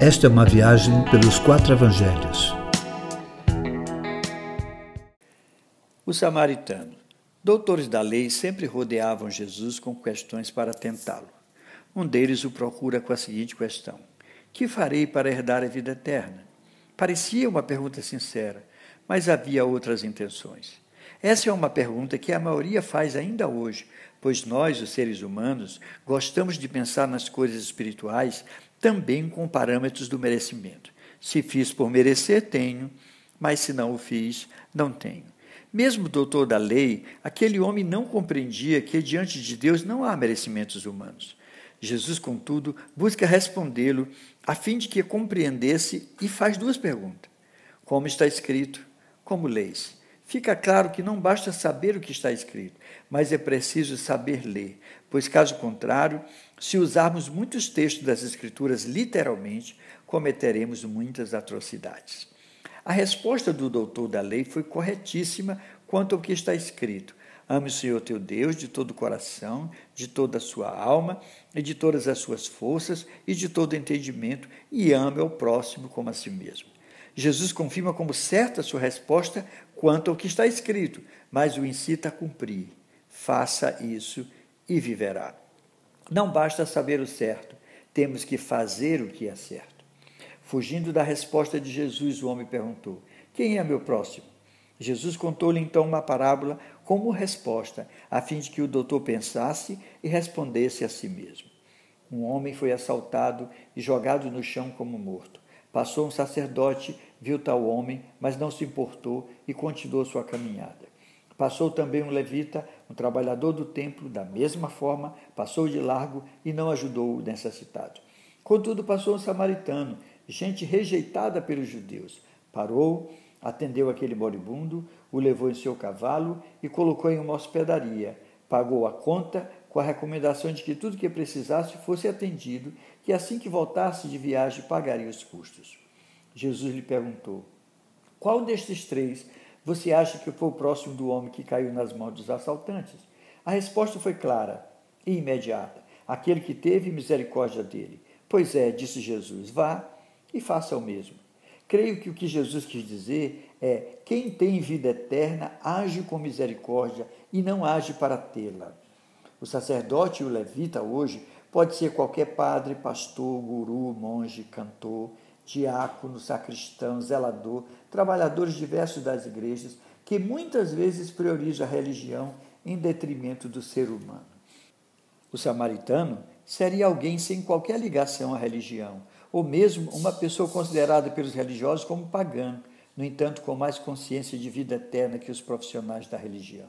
Esta é uma viagem pelos quatro evangelhos. O samaritano. Doutores da lei sempre rodeavam Jesus com questões para tentá-lo. Um deles o procura com a seguinte questão: Que farei para herdar a vida eterna? Parecia uma pergunta sincera, mas havia outras intenções. Essa é uma pergunta que a maioria faz ainda hoje, pois nós, os seres humanos, gostamos de pensar nas coisas espirituais também com parâmetros do merecimento. Se fiz por merecer, tenho, mas se não o fiz, não tenho. Mesmo doutor da lei, aquele homem não compreendia que diante de Deus não há merecimentos humanos. Jesus, contudo, busca respondê-lo a fim de que compreendesse e faz duas perguntas: Como está escrito? Como leis? Fica claro que não basta saber o que está escrito, mas é preciso saber ler, pois, caso contrário, se usarmos muitos textos das Escrituras literalmente, cometeremos muitas atrocidades. A resposta do doutor da lei foi corretíssima quanto ao que está escrito. Ame o Senhor teu Deus de todo o coração, de toda a sua alma e de todas as suas forças e de todo entendimento, e ame ao próximo como a si mesmo. Jesus confirma como certa sua resposta quanto ao que está escrito, mas o incita a cumprir. Faça isso e viverá. Não basta saber o certo, temos que fazer o que é certo. Fugindo da resposta de Jesus, o homem perguntou: Quem é meu próximo? Jesus contou-lhe então uma parábola como resposta, a fim de que o doutor pensasse e respondesse a si mesmo. Um homem foi assaltado e jogado no chão como morto. Passou um sacerdote, viu tal homem, mas não se importou e continuou sua caminhada. Passou também um levita, um trabalhador do templo, da mesma forma, passou de largo e não ajudou o necessitado. Contudo, passou um samaritano, gente rejeitada pelos judeus. Parou, atendeu aquele moribundo, o levou em seu cavalo e colocou em uma hospedaria. Pagou a conta com a recomendação de que tudo que precisasse fosse atendido, que assim que voltasse de viagem pagaria os custos. Jesus lhe perguntou: Qual destes três você acha que foi o próximo do homem que caiu nas mãos dos assaltantes? A resposta foi clara e imediata: aquele que teve misericórdia dele. Pois é, disse Jesus, vá e faça o mesmo. Creio que o que Jesus quis dizer é: quem tem vida eterna age com misericórdia e não age para tê-la. O sacerdote e o levita hoje pode ser qualquer padre, pastor, guru, monge, cantor, diácono, sacristão, zelador, trabalhadores diversos das igrejas, que muitas vezes priorizam a religião em detrimento do ser humano. O samaritano seria alguém sem qualquer ligação à religião, ou mesmo uma pessoa considerada pelos religiosos como pagã, no entanto, com mais consciência de vida eterna que os profissionais da religião.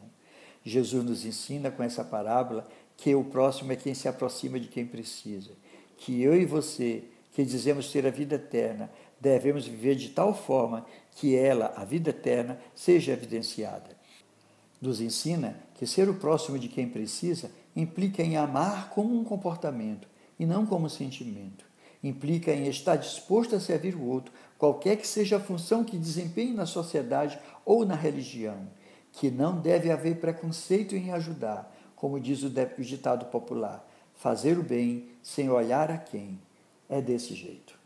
Jesus nos ensina com essa parábola que o próximo é quem se aproxima de quem precisa, que eu e você, que dizemos ter a vida eterna, devemos viver de tal forma que ela, a vida eterna, seja evidenciada. Nos ensina que ser o próximo de quem precisa implica em amar como um comportamento e não como um sentimento. Implica em estar disposto a servir o outro, qualquer que seja a função que desempenhe na sociedade ou na religião que não deve haver preconceito em ajudar, como diz o ditado popular, fazer o bem sem olhar a quem. É desse jeito.